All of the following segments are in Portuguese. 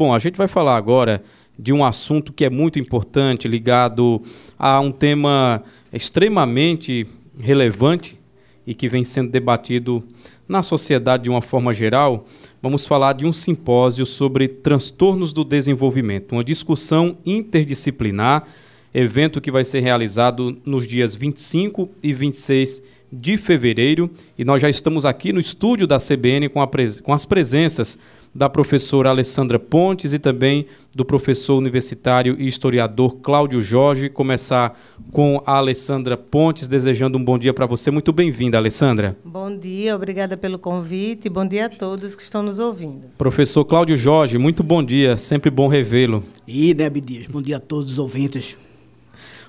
Bom, a gente vai falar agora de um assunto que é muito importante, ligado a um tema extremamente relevante e que vem sendo debatido na sociedade de uma forma geral. Vamos falar de um simpósio sobre transtornos do desenvolvimento, uma discussão interdisciplinar, evento que vai ser realizado nos dias 25 e 26 de fevereiro. E nós já estamos aqui no estúdio da CBN com, com as presenças da professora Alessandra Pontes e também do professor universitário e historiador Cláudio Jorge. Começar com a Alessandra Pontes, desejando um bom dia para você. Muito bem-vinda, Alessandra. Bom dia, obrigada pelo convite. Bom dia a todos que estão nos ouvindo. Professor Cláudio Jorge, muito bom dia, sempre bom revê-lo. E, né, Dias, bom dia a todos os ouvintes.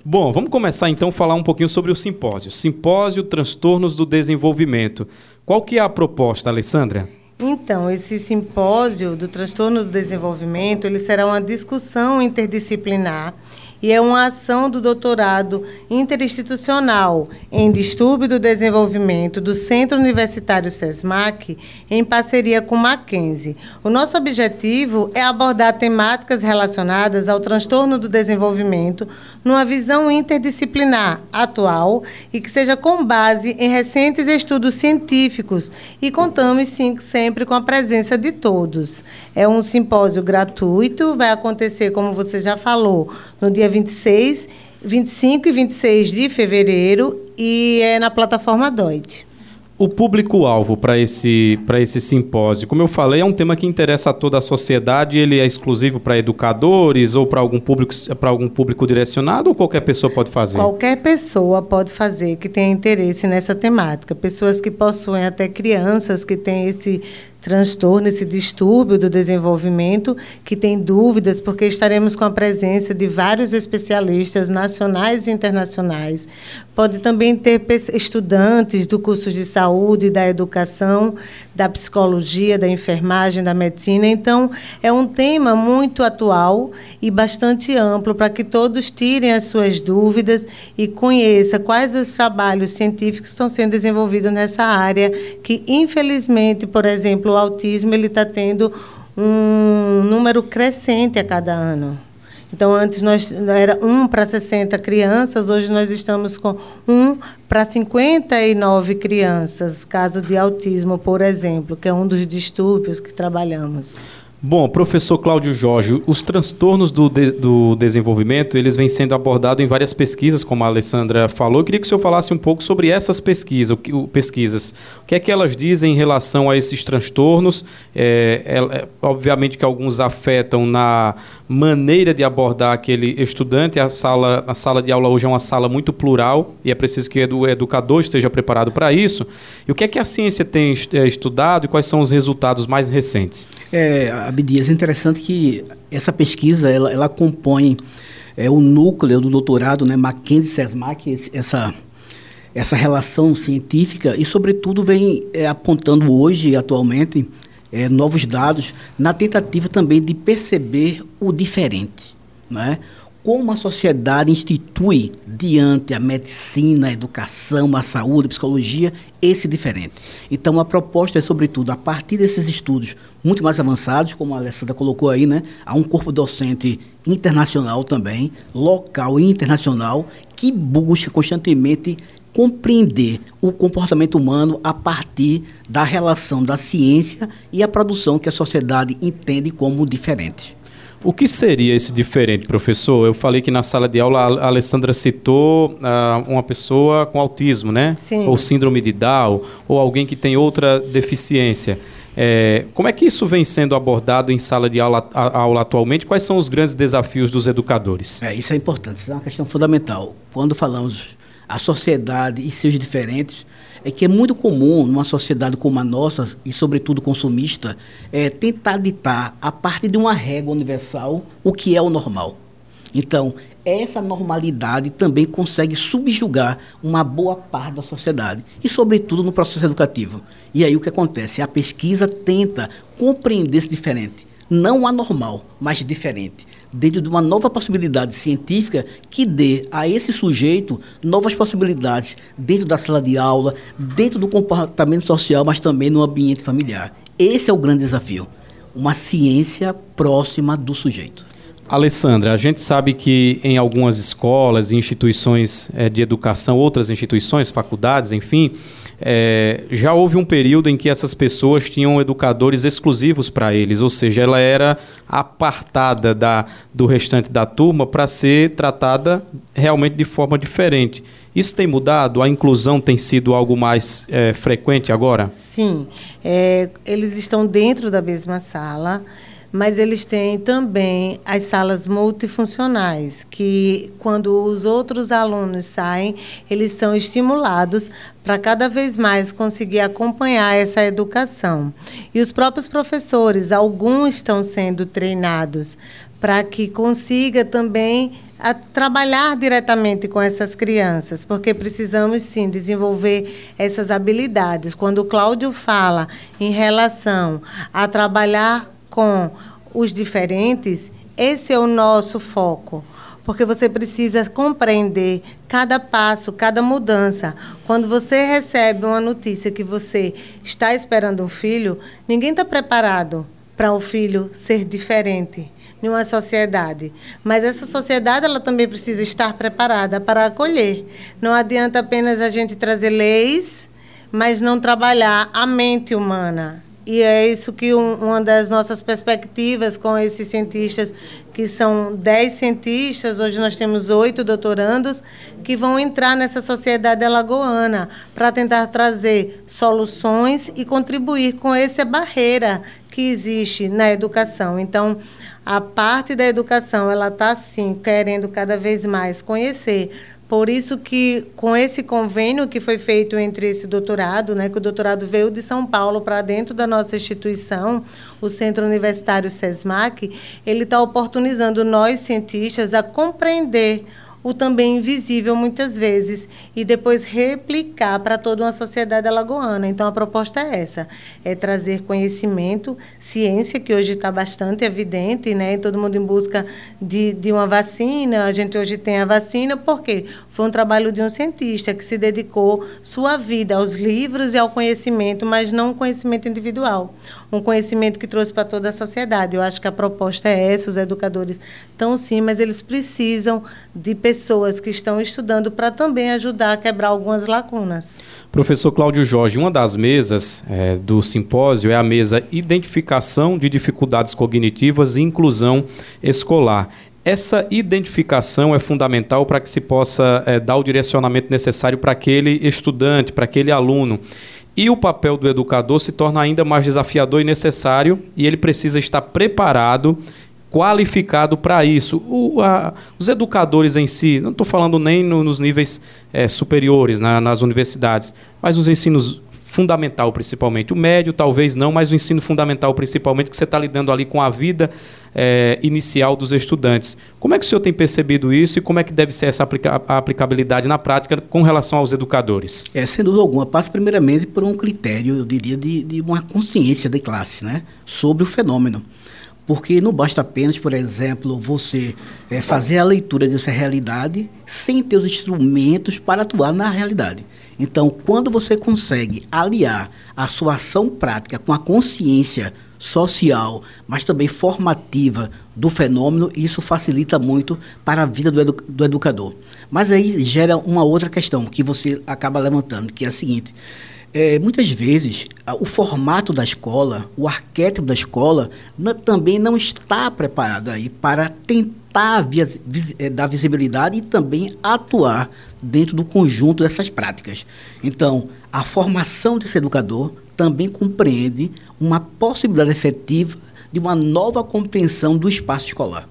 Bom, vamos começar então a falar um pouquinho sobre o simpósio. Simpósio Transtornos do Desenvolvimento. Qual que é a proposta, Alessandra? Então, esse simpósio do transtorno do desenvolvimento, ele será uma discussão interdisciplinar e é uma ação do doutorado interinstitucional em distúrbio do desenvolvimento do Centro Universitário SESMAC, em parceria com Mackenzie. O nosso objetivo é abordar temáticas relacionadas ao transtorno do desenvolvimento numa visão interdisciplinar atual e que seja com base em recentes estudos científicos e contamos sim sempre com a presença de todos. É um simpósio gratuito, vai acontecer, como você já falou, no dia 26, 25 e 26 de fevereiro e é na plataforma Doit. O público-alvo para esse, esse simpósio, como eu falei, é um tema que interessa a toda a sociedade. Ele é exclusivo para educadores ou para algum público para algum público direcionado ou qualquer pessoa pode fazer? Qualquer pessoa pode fazer que tenha interesse nessa temática. Pessoas que possuem até crianças que têm esse transtorno, esse distúrbio do desenvolvimento, que tem dúvidas, porque estaremos com a presença de vários especialistas nacionais e internacionais. Pode também ter estudantes do curso de saúde, da educação, da psicologia, da enfermagem, da medicina. Então, é um tema muito atual e bastante amplo para que todos tirem as suas dúvidas e conheçam quais os trabalhos científicos estão sendo desenvolvidos nessa área, que infelizmente, por exemplo, o autismo ele está tendo um número crescente a cada ano. Então, antes nós era 1 para 60 crianças, hoje nós estamos com 1 para 59 crianças, caso de autismo, por exemplo, que é um dos distúrbios que trabalhamos. Bom, professor Cláudio Jorge, os transtornos do, de, do desenvolvimento, eles vêm sendo abordados em várias pesquisas, como a Alessandra falou. Eu queria que o senhor falasse um pouco sobre essas pesquisas. O que, o, pesquisas. o que é que elas dizem em relação a esses transtornos? É, é, é, obviamente que alguns afetam na maneira de abordar aquele estudante. A sala, a sala de aula hoje é uma sala muito plural e é preciso que o educador esteja preparado para isso. E o que é que a ciência tem é, estudado e quais são os resultados mais recentes? É, Abdias, é interessante que essa pesquisa ela, ela compõe é, o núcleo do doutorado, né, Mackenzie Sesmac, essa essa relação científica e, sobretudo, vem é, apontando hoje, atualmente, é, novos dados na tentativa também de perceber o diferente, né? Como a sociedade institui diante a medicina, a educação, a saúde, a psicologia, esse diferente. Então, a proposta é, sobretudo, a partir desses estudos muito mais avançados, como a Alessandra colocou aí, né? Há um corpo docente internacional também, local e internacional, que busca constantemente compreender o comportamento humano a partir da relação da ciência e a produção que a sociedade entende como diferente. O que seria esse diferente, professor? Eu falei que na sala de aula a Alessandra citou uh, uma pessoa com autismo, né? Sim. Ou síndrome de Down, ou alguém que tem outra deficiência. É, como é que isso vem sendo abordado em sala de aula, a, aula atualmente? Quais são os grandes desafios dos educadores? É, isso é importante, isso é uma questão fundamental. Quando falamos a sociedade e seus diferentes, é que é muito comum numa sociedade como a nossa, e sobretudo consumista, é, tentar ditar, a partir de uma régua universal, o que é o normal. Então, essa normalidade também consegue subjugar uma boa parte da sociedade, e sobretudo no processo educativo. E aí o que acontece? A pesquisa tenta compreender esse diferente, não anormal, mas diferente dentro de uma nova possibilidade científica que dê a esse sujeito novas possibilidades dentro da sala de aula, dentro do comportamento social, mas também no ambiente familiar. Esse é o grande desafio. uma ciência próxima do sujeito. Alessandra, a gente sabe que em algumas escolas e instituições é, de educação, outras instituições, faculdades, enfim, é, já houve um período em que essas pessoas tinham educadores exclusivos para eles, ou seja, ela era apartada da, do restante da turma para ser tratada realmente de forma diferente. Isso tem mudado? A inclusão tem sido algo mais é, frequente agora? Sim. Eles estão dentro da mesma sala mas eles têm também as salas multifuncionais, que quando os outros alunos saem, eles são estimulados para cada vez mais conseguir acompanhar essa educação. E os próprios professores, alguns estão sendo treinados para que consiga também a trabalhar diretamente com essas crianças, porque precisamos sim desenvolver essas habilidades. Quando o Cláudio fala em relação a trabalhar com os diferentes, esse é o nosso foco. Porque você precisa compreender cada passo, cada mudança. Quando você recebe uma notícia que você está esperando um filho, ninguém está preparado para o filho ser diferente em uma sociedade. Mas essa sociedade ela também precisa estar preparada para acolher. Não adianta apenas a gente trazer leis, mas não trabalhar a mente humana. E é isso que um, uma das nossas perspectivas com esses cientistas, que são dez cientistas, hoje nós temos oito doutorandos, que vão entrar nessa sociedade alagoana para tentar trazer soluções e contribuir com essa barreira que existe na educação. Então, a parte da educação, ela está, sim, querendo cada vez mais conhecer. Por isso que, com esse convênio que foi feito entre esse doutorado, né, que o doutorado veio de São Paulo para dentro da nossa instituição, o Centro Universitário SESMAC, ele está oportunizando nós, cientistas, a compreender o também invisível muitas vezes e depois replicar para toda uma sociedade alagoana. Então a proposta é essa, é trazer conhecimento, ciência que hoje está bastante evidente, né? Todo mundo em busca de, de uma vacina. A gente hoje tem a vacina porque foi um trabalho de um cientista que se dedicou sua vida aos livros e ao conhecimento, mas não um conhecimento individual, um conhecimento que trouxe para toda a sociedade. Eu acho que a proposta é essa. Os educadores estão sim, mas eles precisam de pessoas pessoas que estão estudando para também ajudar a quebrar algumas lacunas. Professor Cláudio Jorge, uma das mesas é, do simpósio é a mesa Identificação de Dificuldades Cognitivas e Inclusão Escolar. Essa identificação é fundamental para que se possa é, dar o direcionamento necessário para aquele estudante, para aquele aluno. E o papel do educador se torna ainda mais desafiador e necessário, e ele precisa estar preparado qualificado para isso. O, a, os educadores em si, não estou falando nem no, nos níveis é, superiores, na, nas universidades, mas os ensinos fundamental principalmente. O médio talvez não, mas o ensino fundamental principalmente, que você está lidando ali com a vida é, inicial dos estudantes. Como é que o senhor tem percebido isso e como é que deve ser essa aplica aplicabilidade na prática com relação aos educadores? É, sem dúvida alguma, passa primeiramente por um critério, eu diria, de, de uma consciência de classe, né, sobre o fenômeno. Porque não basta apenas, por exemplo, você é, fazer a leitura dessa realidade sem ter os instrumentos para atuar na realidade. Então, quando você consegue aliar a sua ação prática com a consciência social, mas também formativa do fenômeno, isso facilita muito para a vida do, edu do educador. Mas aí gera uma outra questão que você acaba levantando, que é a seguinte: é, muitas vezes, o formato da escola, o arquétipo da escola, também não está preparado aí para tentar via, vis, é, dar visibilidade e também atuar dentro do conjunto dessas práticas. Então, a formação desse educador também compreende uma possibilidade efetiva de uma nova compreensão do espaço escolar.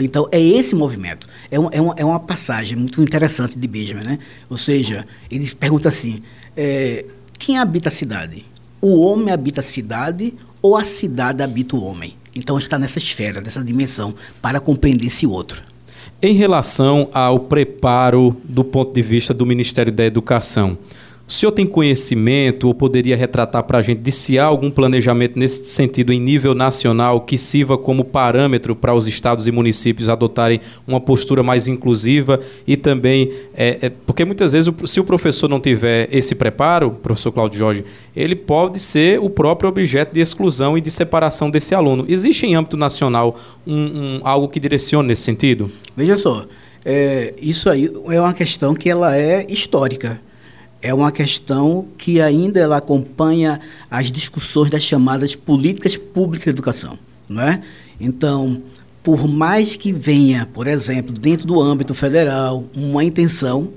Então, é esse movimento. É, um, é, uma, é uma passagem muito interessante de Benjamin, né? Ou seja, ele pergunta assim, é, quem habita a cidade? O homem habita a cidade ou a cidade habita o homem? Então está nessa esfera, nessa dimensão, para compreender esse outro. Em relação ao preparo do ponto de vista do Ministério da Educação, O senhor tem conhecimento ou poderia retratar para a gente de se há algum planejamento nesse sentido em nível nacional que sirva como parâmetro para os estados e municípios adotarem uma postura mais inclusiva e também, é, é, porque muitas vezes se o professor não tiver esse preparo, professor Cláudio Jorge, ele pode ser o próprio objeto de exclusão e de separação desse aluno. Existe em âmbito nacional um, um algo que direcione nesse sentido? Veja só, é, isso aí é uma questão que ela é histórica é uma questão que ainda ela acompanha as discussões das chamadas políticas públicas de educação, não é? Então, por mais que venha, por exemplo, dentro do âmbito federal, uma intenção,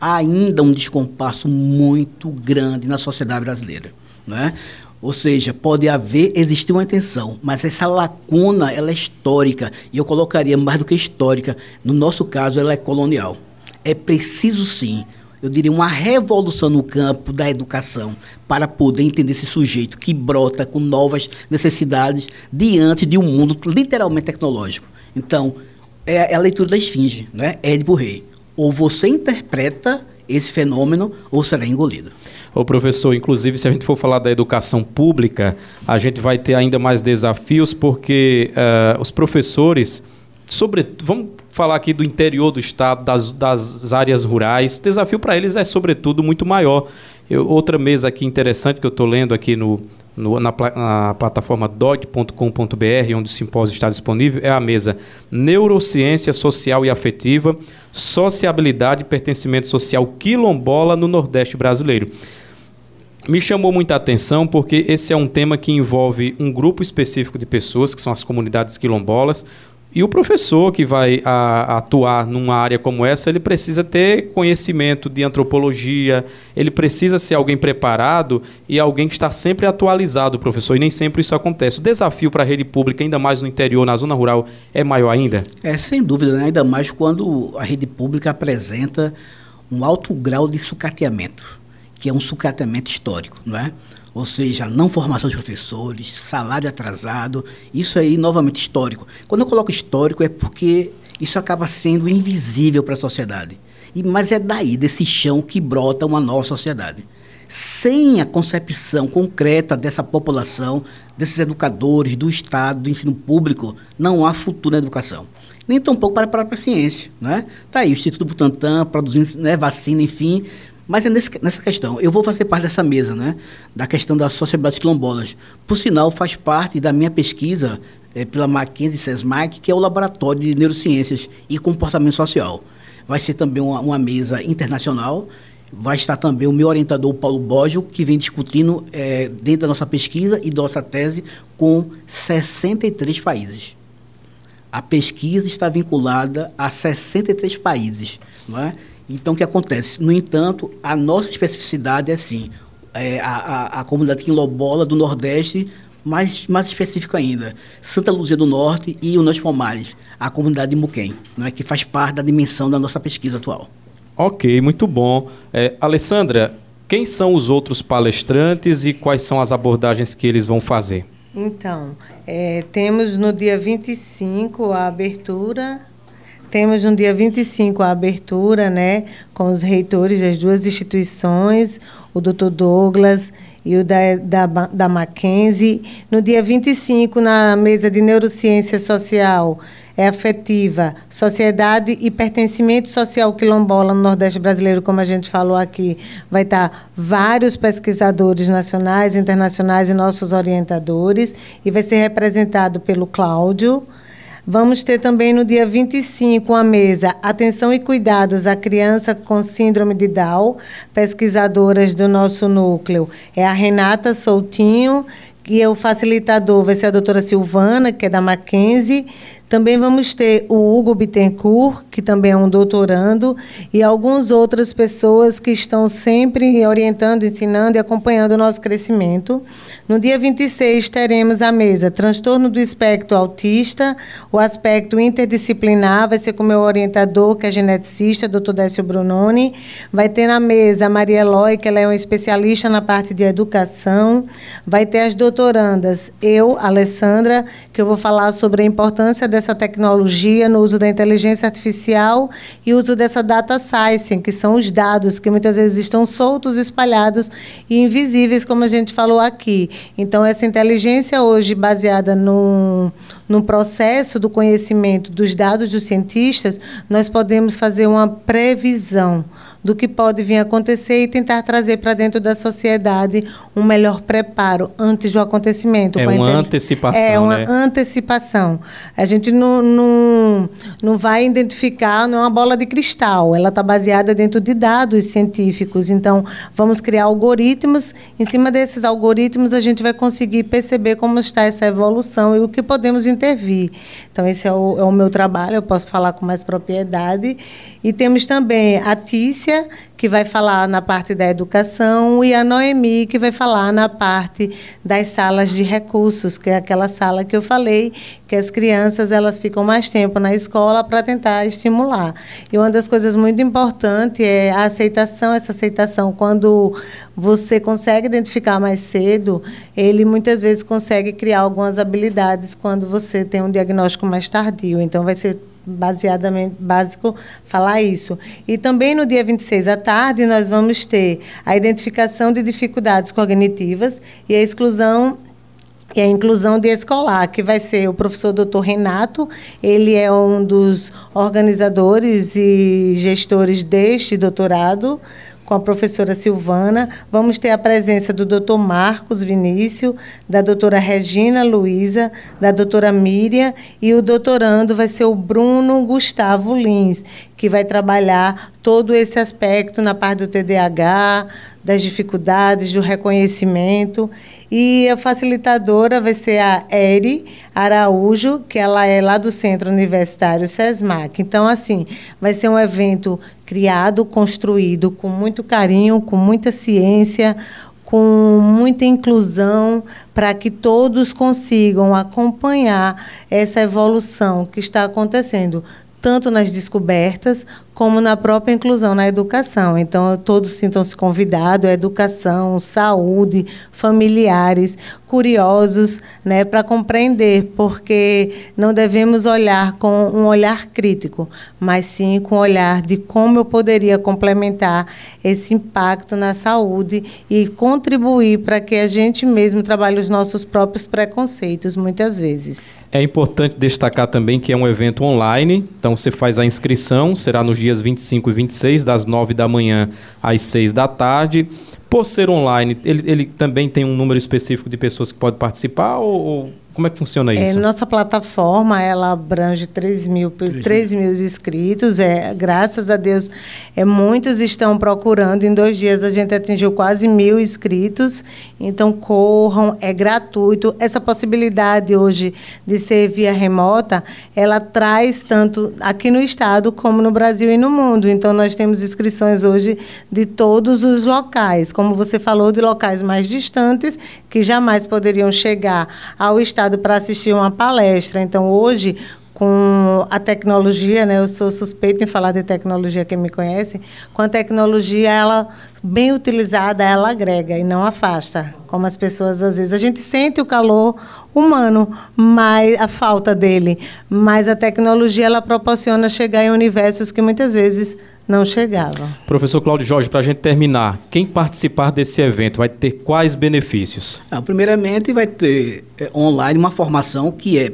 ainda um descompasso muito grande na sociedade brasileira, não é? Ou seja, pode haver, existir uma intenção, mas essa lacuna ela é histórica, e eu colocaria mais do que histórica, no nosso caso ela é colonial. É preciso sim eu diria, uma revolução no campo da educação para poder entender esse sujeito que brota com novas necessidades diante de um mundo literalmente tecnológico. Então, é, é a leitura da esfinge, né? Édipo Rei. Ou você interpreta esse fenômeno ou será engolido. Ô professor, inclusive se a gente for falar da educação pública, a gente vai ter ainda mais desafios porque uh, os professores, sobretudo, vamos falar aqui do interior do estado, das, das áreas rurais. O desafio para eles é, sobretudo, muito maior. Eu, outra mesa aqui interessante que eu estou lendo aqui no, no na, na, plataforma dog.com.br, onde o simpósio está disponível, é a mesa Neurociência Social e Afetiva, Sociabilidade e Pertencimento Social Quilombola no Nordeste Brasileiro. Me chamou muita atenção porque esse é um tema que envolve um grupo específico de pessoas, que são as comunidades quilombolas, e o professor que vai a, atuar numa área como essa, ele precisa ter conhecimento de antropologia, ele precisa ser alguém preparado e alguém que está sempre atualizado, professor, e nem sempre isso acontece. O desafio para a rede pública, ainda mais no interior, na zona rural, é maior ainda? É, sem dúvida, né? ainda mais quando a rede pública apresenta um alto grau de sucateamento, que é um sucateamento histórico, não é? Ou seja, não formação de professores, salário atrasado, isso aí novamente histórico. Quando eu coloco histórico é porque isso acaba sendo invisível para a sociedade. E, mas é daí, desse chão, que brota uma nova sociedade. Sem a concepção concreta dessa população, desses educadores, do Estado, do ensino público, não há futuro na educação. Nem tampouco para a própria ciência. Né? Tá aí o Instituto Butantan produzindo né, vacina, enfim, mas é nesse, nessa questão. Eu vou fazer parte dessa mesa, né? Da questão das sociedades quilombolas. Por sinal, faz parte da minha pesquisa é, pela Mackenzie SESMAC, que é o Laboratório de Neurociências e Comportamento Social. Vai ser também uma, uma mesa internacional. Vai estar também o meu orientador, Paulo Boggio, que vem discutindo é, dentro da nossa pesquisa e da nossa tese com 63 países. A pesquisa está vinculada a 63 países. Não é? Então, o que acontece? No entanto, a nossa especificidade é assim, é, a, a, a comunidade quilombola do Nordeste, mais, mais específico ainda, Santa Luzia do Norte e o Norte Palmares, a comunidade de Muquem, não é, que faz parte da dimensão da nossa pesquisa atual. Ok, muito bom. É, Alessandra, quem são os outros palestrantes e quais são as abordagens que eles vão fazer? Então, é, temos no dia 25 a abertura temos no dia 25 a abertura, né, com os reitores das duas instituições, o doutor Douglas e o da, da, da Mackenzie. No dia 25, na mesa de neurociência social é afetiva, sociedade e pertencimento social quilombola no Nordeste brasileiro, como a gente falou aqui, vai estar vários pesquisadores nacionais, internacionais e nossos orientadores, e vai ser representado pelo Cláudio, Vamos ter também no dia 25 a mesa Atenção e Cuidados à Criança com Síndrome de Down, pesquisadoras do nosso núcleo. É a Renata Soutinho, e o facilitador vai ser a doutora Silvana, que é da Mackenzie. Também vamos ter o Hugo Bittencourt, que também é um doutorando, e algumas outras pessoas que estão sempre orientando, ensinando e acompanhando o nosso crescimento. No dia 26, teremos a mesa Transtorno do Espectro Autista, o aspecto interdisciplinar, vai ser com o meu orientador, que é geneticista, doutor Décio Brunoni. Vai ter na mesa a Maria Eloy, que ela é uma especialista na parte de educação. Vai ter as doutorandas, eu, Alessandra, que eu vou falar sobre a importância da dessa tecnologia, no uso da inteligência artificial e uso dessa data science, que são os dados que muitas vezes estão soltos, espalhados e invisíveis, como a gente falou aqui. Então, essa inteligência hoje baseada no, processo do conhecimento dos dados dos cientistas, nós podemos fazer uma previsão do que pode vir a acontecer e tentar trazer para dentro da sociedade um melhor preparo antes do acontecimento. É uma antecipação. É uma né? antecipação. A gente não, não, não vai identificar, não é uma bola de cristal, ela está baseada dentro de dados científicos. Então, vamos criar algoritmos, em cima desses algoritmos a gente vai conseguir perceber como está essa evolução e o que podemos intervir. Então, esse é o, é o meu trabalho, eu posso falar com mais propriedade. E temos também a Que vai falar na parte da educação, e a Noemi, que vai falar na parte das salas de recursos, que é aquela sala que eu falei, que as crianças elas ficam mais tempo na escola para tentar estimular. E uma das coisas muito importantes é a aceitação, essa aceitação, quando você consegue identificar mais cedo, ele muitas vezes consegue criar algumas habilidades quando você tem um diagnóstico mais tardio. Então, vai ser baseadamente básico falar isso. E também no dia 26 à tarde nós vamos ter a identificação de dificuldades cognitivas e a exclusão e a inclusão de escolar, que vai ser o professor Dr. Renato, ele é um dos organizadores e gestores deste doutorado com a professora Silvana. Vamos ter a presença do doutor Marcos Vinícius, da doutora Regina Luiza, da doutora Miriam e o doutorando vai ser o Bruno Gustavo Lins, que vai trabalhar todo esse aspecto na parte do TDAH, das dificuldades, do reconhecimento. E a facilitadora vai ser a Eri Araújo, que ela é lá do Centro Universitário SESMAC. Então, assim, vai ser um evento criado, construído com muito carinho, com muita ciência, com muita inclusão, para que todos consigam acompanhar essa evolução que está acontecendo, tanto nas descobertas como na própria inclusão na educação. Então, todos sintam-se convidados, educação, saúde, familiares, curiosos, né, para compreender, porque não devemos olhar com um olhar crítico, mas sim com o olhar de como eu poderia complementar esse impacto na saúde e contribuir para que a gente mesmo trabalhe os nossos próprios preconceitos, muitas vezes. É importante destacar também que é um evento online, então você faz a inscrição, será nos dias 25 e 26, das 9 da manhã às 6 da tarde. Por ser online, ele, ele também tem um número específico de pessoas que podem participar ou, ou como é que funciona é, isso? É, nossa plataforma, ela abrange 3 mil, 3 mil inscritos. É, graças a Deus, é, muitos estão procurando. Em dois dias a gente atingiu quase mil inscritos. Então, corram, é gratuito. Essa possibilidade hoje de ser via remota, ela traz tanto aqui no estado como no Brasil e no mundo. Então, nós temos inscrições hoje de todos os locais. Como você falou, de locais mais distantes, que jamais poderiam chegar ao estado para assistir uma palestra. Então, hoje, com a tecnologia, né? Eu sou suspeita em falar de tecnologia, quem me conhece. Com a tecnologia, ela bem utilizada, ela agrega e não afasta. Como as pessoas às vezes a gente sente o calor humano, mas a falta dele, mas a tecnologia ela proporciona chegar em universos que muitas vezes não chegavam. Professor Cláudio Jorge, para a gente terminar, quem participar desse evento vai ter quais benefícios? Ah, primeiramente, vai ter é, online uma formação que é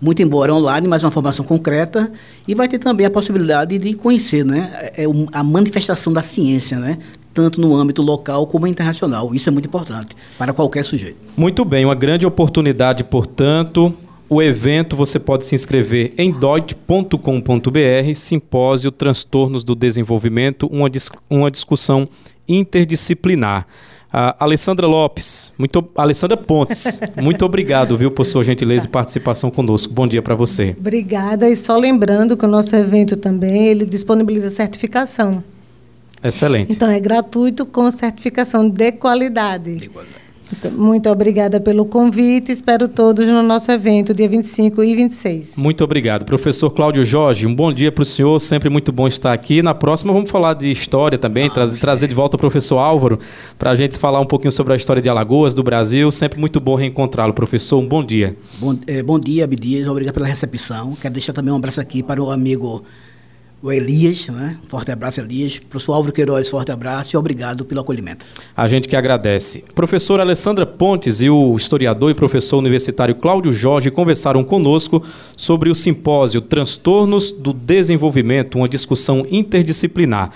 muito embora online, mas uma formação concreta, e vai ter também a possibilidade de conhecer né, é, é a manifestação da ciência, né, tanto no âmbito local como internacional. Isso é muito importante para qualquer sujeito. Muito bem, uma grande oportunidade, portanto. O evento você pode se inscrever em doit.com.br, Simpósio Transtornos do Desenvolvimento, uma, dis uma discussão interdisciplinar. Uh, Alessandra Lopes, muito, Alessandra Pontes, muito obrigado, viu, por sua gentileza e participação conosco. Bom dia para você. Obrigada. E só lembrando que o nosso evento também ele disponibiliza certificação. Excelente. Então é gratuito com certificação de qualidade. De qualidade. Muito obrigada pelo convite. Espero todos no nosso evento, dia 25 e 26. Muito obrigado. Professor Cláudio Jorge, um bom dia para o senhor. Sempre muito bom estar aqui. Na próxima, vamos falar de história também, ah, trazer, trazer de volta o professor Álvaro, para a gente falar um pouquinho sobre a história de Alagoas, do Brasil. Sempre muito bom reencontrá-lo. Professor, um bom dia. Bom, é, bom dia, Abdias. Obrigado pela recepção. Quero deixar também um abraço aqui para o amigo o Elias, né? Forte abraço, Elias. Professor Álvaro Queiroz, forte abraço e obrigado pelo acolhimento. A gente que agradece. Professora Alessandra Pontes e o historiador e professor universitário Cláudio Jorge conversaram conosco sobre o simpósio Transtornos do Desenvolvimento, uma discussão interdisciplinar.